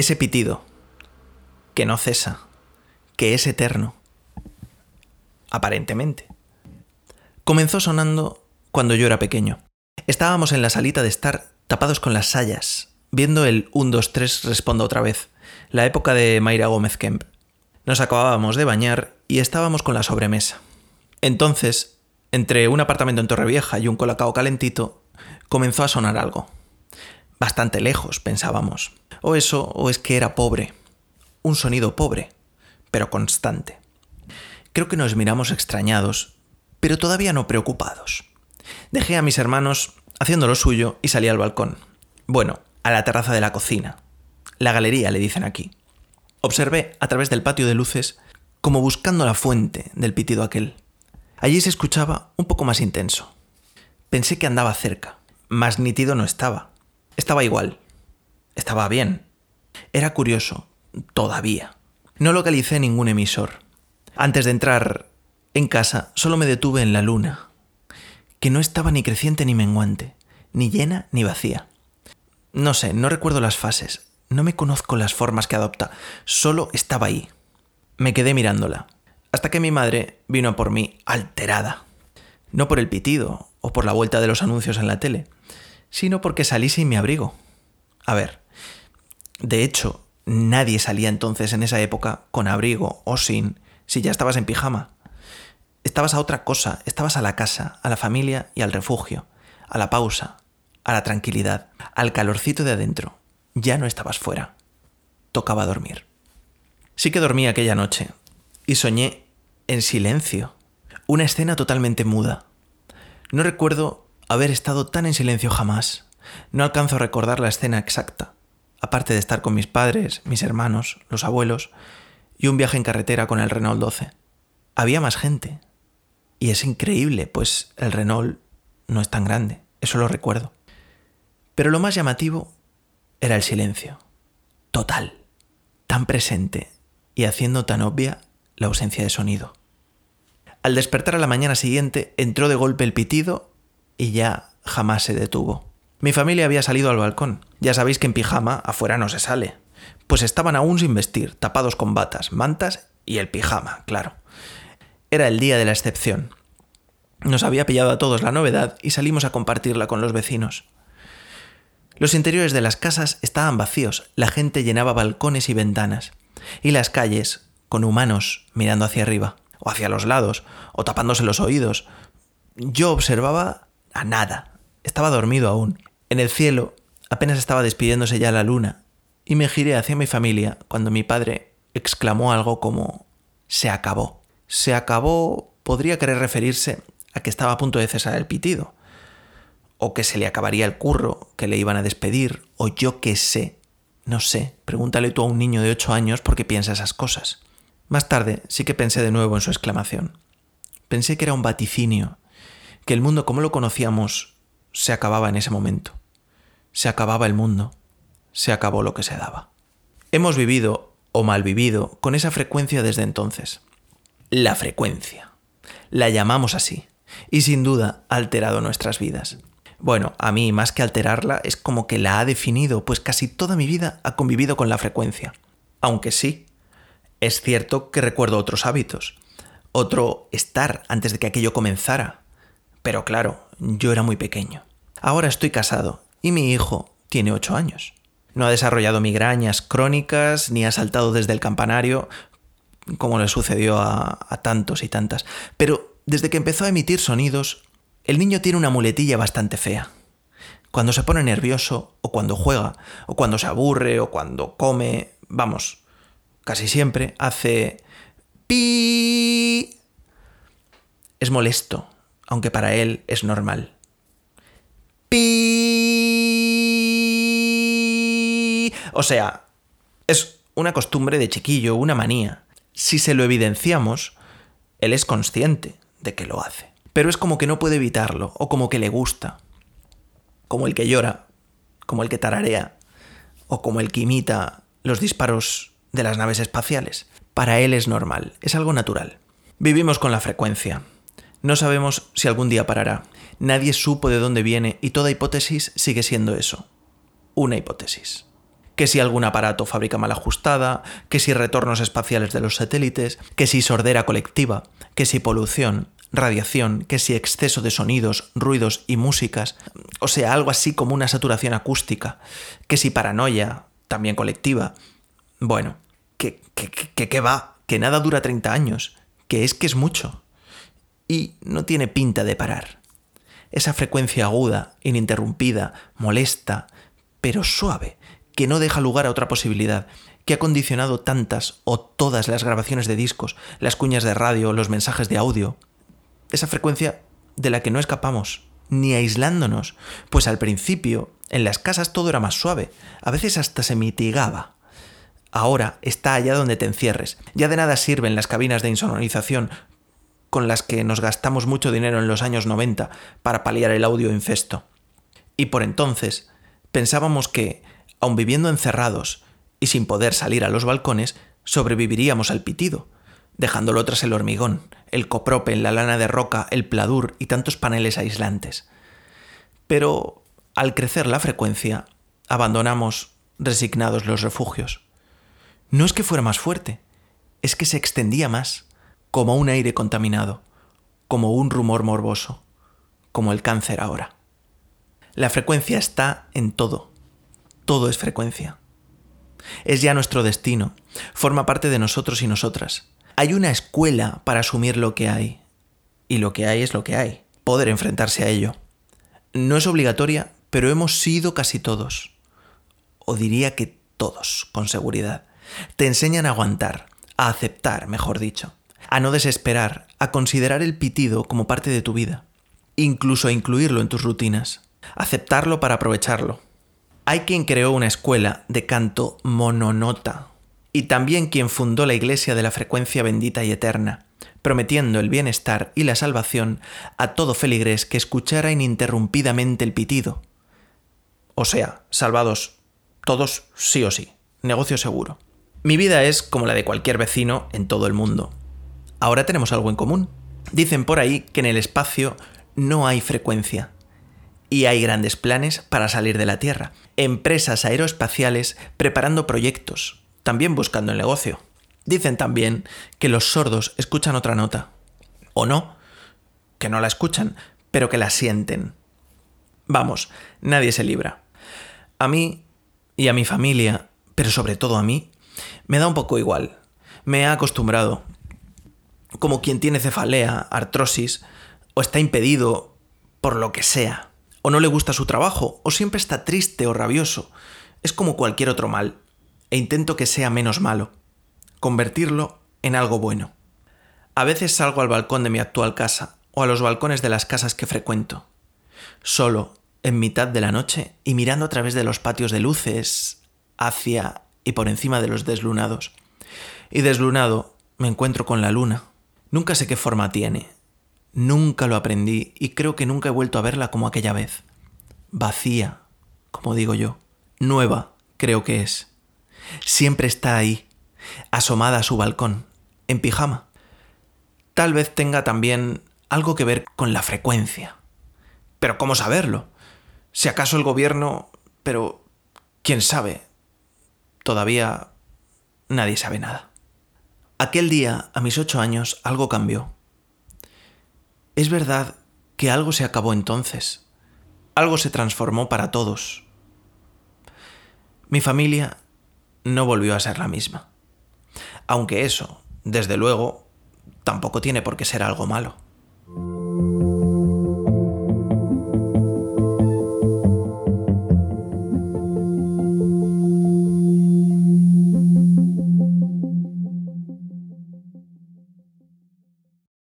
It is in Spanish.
Ese pitido, que no cesa, que es eterno. Aparentemente. Comenzó sonando cuando yo era pequeño. Estábamos en la salita de estar tapados con las sayas, viendo el 1, 2, 3 responda otra vez, la época de Mayra Gómez Kemp. Nos acabábamos de bañar y estábamos con la sobremesa. Entonces, entre un apartamento en Torrevieja y un colacao calentito, comenzó a sonar algo. Bastante lejos, pensábamos. O eso, o es que era pobre. Un sonido pobre, pero constante. Creo que nos miramos extrañados, pero todavía no preocupados. Dejé a mis hermanos haciendo lo suyo y salí al balcón. Bueno, a la terraza de la cocina. La galería, le dicen aquí. Observé a través del patio de luces como buscando la fuente del pitido aquel. Allí se escuchaba un poco más intenso. Pensé que andaba cerca. Más nítido no estaba. Estaba igual. Estaba bien. Era curioso. Todavía. No localicé ningún emisor. Antes de entrar en casa, solo me detuve en la luna, que no estaba ni creciente ni menguante, ni llena ni vacía. No sé, no recuerdo las fases, no me conozco las formas que adopta, solo estaba ahí. Me quedé mirándola, hasta que mi madre vino por mí alterada. No por el pitido o por la vuelta de los anuncios en la tele, sino porque salí sin mi abrigo. A ver, de hecho, nadie salía entonces en esa época con abrigo o sin, si ya estabas en pijama. Estabas a otra cosa, estabas a la casa, a la familia y al refugio, a la pausa, a la tranquilidad, al calorcito de adentro. Ya no estabas fuera. Tocaba dormir. Sí que dormí aquella noche y soñé en silencio. Una escena totalmente muda. No recuerdo haber estado tan en silencio jamás. No alcanzo a recordar la escena exacta, aparte de estar con mis padres, mis hermanos, los abuelos y un viaje en carretera con el Renault 12. Había más gente. Y es increíble, pues el Renault no es tan grande, eso lo recuerdo. Pero lo más llamativo era el silencio. Total. Tan presente y haciendo tan obvia la ausencia de sonido. Al despertar a la mañana siguiente entró de golpe el pitido y ya jamás se detuvo. Mi familia había salido al balcón. Ya sabéis que en pijama afuera no se sale. Pues estaban aún sin vestir, tapados con batas, mantas y el pijama, claro. Era el día de la excepción. Nos había pillado a todos la novedad y salimos a compartirla con los vecinos. Los interiores de las casas estaban vacíos, la gente llenaba balcones y ventanas, y las calles con humanos mirando hacia arriba, o hacia los lados, o tapándose los oídos. Yo observaba a nada, estaba dormido aún. En el cielo apenas estaba despidiéndose ya la luna, y me giré hacia mi familia cuando mi padre exclamó algo como se acabó. Se acabó podría querer referirse a que estaba a punto de cesar el pitido, o que se le acabaría el curro, que le iban a despedir, o yo qué sé. No sé, pregúntale tú a un niño de ocho años por qué piensa esas cosas. Más tarde sí que pensé de nuevo en su exclamación. Pensé que era un vaticinio, que el mundo como lo conocíamos se acababa en ese momento. Se acababa el mundo, se acabó lo que se daba. Hemos vivido, o mal vivido, con esa frecuencia desde entonces. La frecuencia. La llamamos así, y sin duda ha alterado nuestras vidas. Bueno, a mí más que alterarla es como que la ha definido, pues casi toda mi vida ha convivido con la frecuencia. Aunque sí, es cierto que recuerdo otros hábitos, otro estar antes de que aquello comenzara. Pero claro, yo era muy pequeño. Ahora estoy casado y mi hijo tiene ocho años. No ha desarrollado migrañas crónicas ni ha saltado desde el campanario como le sucedió a, a tantos y tantas. Pero desde que empezó a emitir sonidos, el niño tiene una muletilla bastante fea. Cuando se pone nervioso, o cuando juega, o cuando se aburre, o cuando come, vamos, casi siempre hace pi. Es molesto, aunque para él es normal. Pi. O sea, es una costumbre de chiquillo, una manía. Si se lo evidenciamos, él es consciente de que lo hace pero es como que no puede evitarlo, o como que le gusta. Como el que llora, como el que tararea, o como el que imita los disparos de las naves espaciales. Para él es normal, es algo natural. Vivimos con la frecuencia. No sabemos si algún día parará. Nadie supo de dónde viene y toda hipótesis sigue siendo eso. Una hipótesis. Que si algún aparato fábrica mal ajustada, que si retornos espaciales de los satélites, que si sordera colectiva, que si polución, radiación, que si exceso de sonidos, ruidos y músicas, o sea, algo así como una saturación acústica, que si paranoia, también colectiva. Bueno, que, que, que, que va, que nada dura 30 años, que es que es mucho. Y no tiene pinta de parar. Esa frecuencia aguda, ininterrumpida, molesta, pero suave, que no deja lugar a otra posibilidad, que ha condicionado tantas o todas las grabaciones de discos, las cuñas de radio, los mensajes de audio, esa frecuencia de la que no escapamos, ni aislándonos, pues al principio en las casas todo era más suave, a veces hasta se mitigaba. Ahora está allá donde te encierres. Ya de nada sirven las cabinas de insonorización con las que nos gastamos mucho dinero en los años 90 para paliar el audio infesto. Y por entonces pensábamos que, aun viviendo encerrados y sin poder salir a los balcones, sobreviviríamos al pitido, dejándolo tras el hormigón, el copropen, la lana de roca, el pladur y tantos paneles aislantes. Pero al crecer la frecuencia, abandonamos resignados los refugios. No es que fuera más fuerte, es que se extendía más, como un aire contaminado, como un rumor morboso, como el cáncer ahora. La frecuencia está en todo, todo es frecuencia. Es ya nuestro destino, forma parte de nosotros y nosotras. Hay una escuela para asumir lo que hay. Y lo que hay es lo que hay. Poder enfrentarse a ello. No es obligatoria, pero hemos sido casi todos. O diría que todos, con seguridad. Te enseñan a aguantar, a aceptar, mejor dicho, a no desesperar, a considerar el pitido como parte de tu vida, incluso a incluirlo en tus rutinas, aceptarlo para aprovecharlo. Hay quien creó una escuela de canto mononota, y también quien fundó la Iglesia de la Frecuencia Bendita y Eterna, prometiendo el bienestar y la salvación a todo feligrés que escuchara ininterrumpidamente el pitido. O sea, salvados todos sí o sí, negocio seguro. Mi vida es como la de cualquier vecino en todo el mundo. Ahora tenemos algo en común. Dicen por ahí que en el espacio no hay frecuencia. Y hay grandes planes para salir de la Tierra. Empresas aeroespaciales preparando proyectos, también buscando el negocio. Dicen también que los sordos escuchan otra nota. O no, que no la escuchan, pero que la sienten. Vamos, nadie se libra. A mí y a mi familia, pero sobre todo a mí, me da un poco igual. Me he acostumbrado. Como quien tiene cefalea, artrosis, o está impedido por lo que sea, o no le gusta su trabajo, o siempre está triste o rabioso. Es como cualquier otro mal e intento que sea menos malo, convertirlo en algo bueno. A veces salgo al balcón de mi actual casa o a los balcones de las casas que frecuento, solo, en mitad de la noche y mirando a través de los patios de luces, hacia y por encima de los deslunados. Y deslunado me encuentro con la luna. Nunca sé qué forma tiene. Nunca lo aprendí y creo que nunca he vuelto a verla como aquella vez. Vacía, como digo yo. Nueva, creo que es siempre está ahí, asomada a su balcón, en pijama. Tal vez tenga también algo que ver con la frecuencia. Pero ¿cómo saberlo? Si acaso el gobierno... Pero... ¿Quién sabe? Todavía nadie sabe nada. Aquel día, a mis ocho años, algo cambió. Es verdad que algo se acabó entonces. Algo se transformó para todos. Mi familia no volvió a ser la misma. Aunque eso, desde luego, tampoco tiene por qué ser algo malo.